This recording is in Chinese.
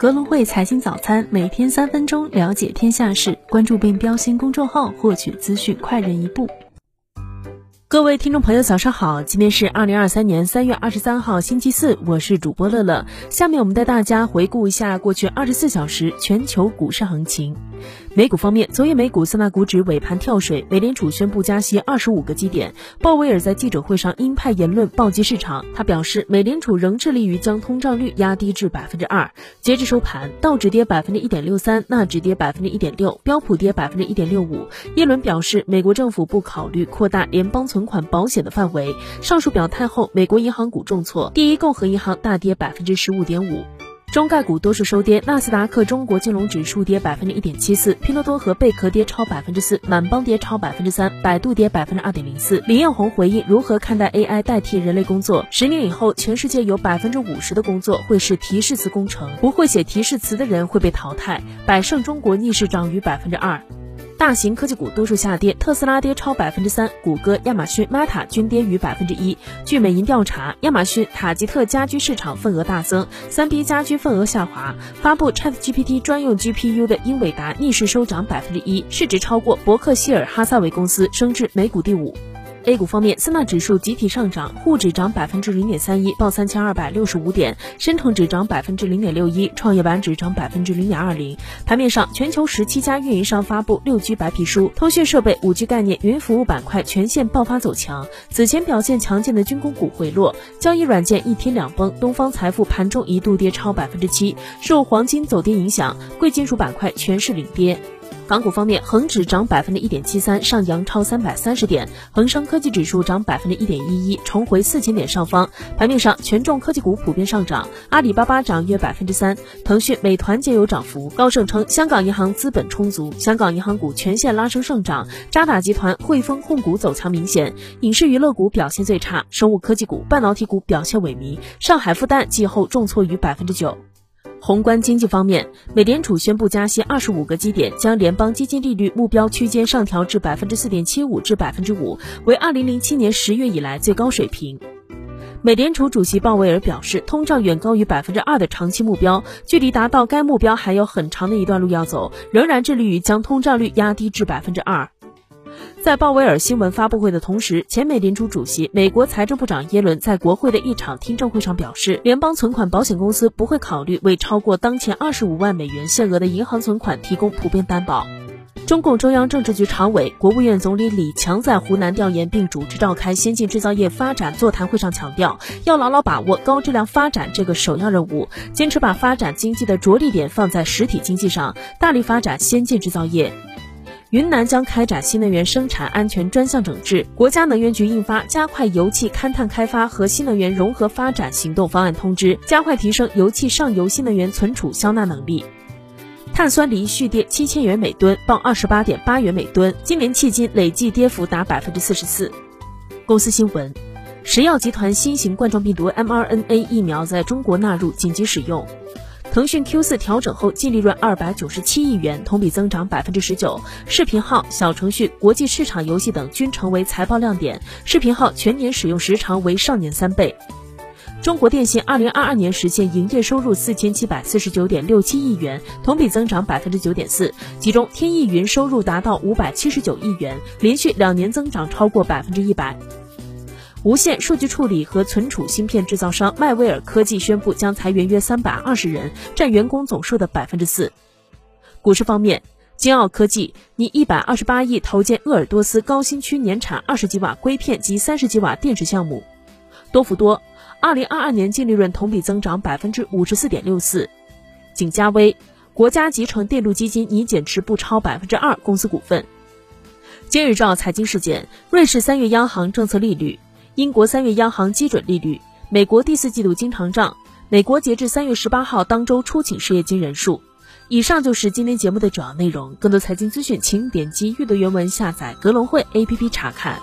格隆汇财经早餐，每天三分钟了解天下事。关注并标新公众号，获取资讯快人一步。各位听众朋友，早上好！今天是二零二三年三月二十三号，星期四，我是主播乐乐。下面我们带大家回顾一下过去二十四小时全球股市行情。美股方面，昨夜美股三大股指尾盘跳水，美联储宣布加息二十五个基点。鲍威尔在记者会上鹰派言论暴击市场，他表示美联储仍致力于将通胀率压低至百分之二。截至收盘，道指跌百分之一点六三，纳指跌百分之一点六，标普跌百分之一点六五。耶伦表示，美国政府不考虑扩大联邦存款保险的范围。上述表态后，美国银行股重挫，第一共和银行大跌百分之十五点五。中概股多数收跌，纳斯达克中国金融指数跌百分之一点七四，拼多多和贝壳跌超百分之四，满帮跌超百分之三，百度跌百分之二点零四。李彦宏回应如何看待 AI 代替人类工作？十年以后，全世界有百分之五十的工作会是提示词工程，不会写提示词的人会被淘汰。百胜中国逆势涨逾百分之二。大型科技股多数下跌，特斯拉跌超百分之三，谷歌、亚马逊、Meta 均跌逾百分之一。据美银调查，亚马逊、塔吉特家居市场份额大增，三 B 家居份额下滑。发布 ChatGPT 专用 GPU 的英伟达逆势收涨百分之一，市值超过伯克希尔哈撒韦公司，升至美股第五。A 股方面，三大指数集体上涨，沪指涨百分之零点三一，报三千二百六十五点；深成指涨百分之零点六一，创业板指涨百分之零点二零。盘面上，全球十七家运营商发布六 G 白皮书，通讯设备、五 G 概念、云服务板块全线爆发走强。此前表现强劲的军工股回落，交易软件一天两崩，东方财富盘中一度跌超百分之七，受黄金走跌影响，贵金属板块全市领跌。港股方面，恒指涨百分之一点七三，上扬超三百三十点；恒生科技指数涨百分之一点一一，重回四千点上方。盘面上，权重科技股普遍上涨，阿里巴巴涨约百分之三，腾讯、美团皆有涨幅。高盛称，香港银行资本充足，香港银行股全线拉升上涨。渣打集团、汇丰控股走强明显，影视娱乐股表现最差，生物科技股、半导体股表现萎靡。上海复旦季后重挫逾百分之九。宏观经济方面，美联储宣布加息二十五个基点，将联邦基金利率目标区间上调至百分之四点七五至百分之五，为二零零七年十月以来最高水平。美联储主席鲍威尔表示，通胀远高于百分之二的长期目标，距离达到该目标还有很长的一段路要走，仍然致力于将通胀率压低至百分之二。在鲍威尔新闻发布会的同时，前美联储主席、美国财政部长耶伦在国会的一场听证会上表示，联邦存款保险公司不会考虑为超过当前二十五万美元限额的银行存款提供普遍担保。中共中央政治局常委、国务院总理李强在湖南调研并主持召开先进制造业发展座谈会上强调，要牢牢把握高质量发展这个首要任务，坚持把发展经济的着力点放在实体经济上，大力发展先进制造业。云南将开展新能源生产安全专项整治。国家能源局印发《加快油气勘探开发和新能源融合发展行动方案》通知，加快提升油气上游新能源存储消纳能力。碳酸锂续跌七千元每吨，报二十八点八元每吨，今年迄今累计跌幅达百分之四十四。公司新闻：石药集团新型冠状病毒 mRNA 疫苗在中国纳入紧急使用。腾讯 Q 四调整后净利润二百九十七亿元，同比增长百分之十九。视频号、小程序、国际市场游戏等均成为财报亮点。视频号全年使用时长为上年三倍。中国电信二零二二年实现营业收入四千七百四十九点六七亿元，同比增长百分之九点四。其中，天翼云收入达到五百七十九亿元，连续两年增长超过百分之一百。无线数据处理和存储芯片制造商迈威尔科技宣布将裁员约三百二十人，占员工总数的百分之四。股市方面，金奥科技拟一百二十八亿投建鄂尔多斯高新区年产二十几瓦硅片及三十几瓦电池项目。多氟多，二零二二年净利润同比增长百分之五十四点六四。景嘉微，国家集成电路基金拟减持不超百分之二公司股份。今日照财经事件：瑞士三月央行政策利率。英国三月央行基准利率，美国第四季度经常账，美国截至三月十八号当周初请失业金人数。以上就是今天节目的主要内容，更多财经资讯，请点击阅读原文下载格隆汇 APP 查看。